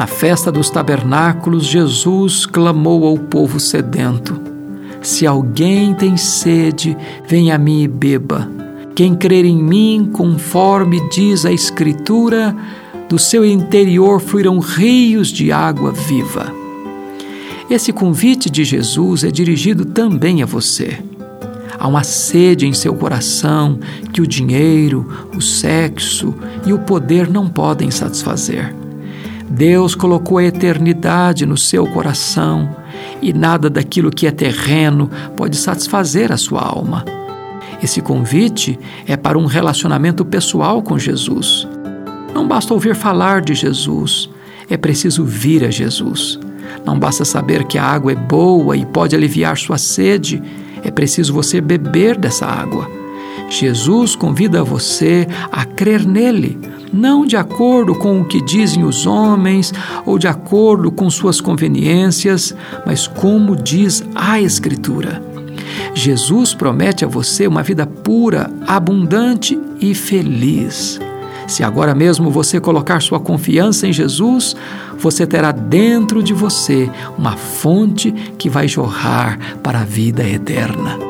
Na festa dos tabernáculos, Jesus clamou ao povo sedento: Se alguém tem sede, venha a mim e beba. Quem crer em mim, conforme diz a Escritura, do seu interior fluirão rios de água viva. Esse convite de Jesus é dirigido também a você. Há uma sede em seu coração que o dinheiro, o sexo e o poder não podem satisfazer. Deus colocou a eternidade no seu coração e nada daquilo que é terreno pode satisfazer a sua alma. Esse convite é para um relacionamento pessoal com Jesus. Não basta ouvir falar de Jesus, é preciso vir a Jesus. Não basta saber que a água é boa e pode aliviar sua sede, é preciso você beber dessa água. Jesus convida você a crer nele, não de acordo com o que dizem os homens ou de acordo com suas conveniências, mas como diz a Escritura. Jesus promete a você uma vida pura, abundante e feliz. Se agora mesmo você colocar sua confiança em Jesus, você terá dentro de você uma fonte que vai jorrar para a vida eterna.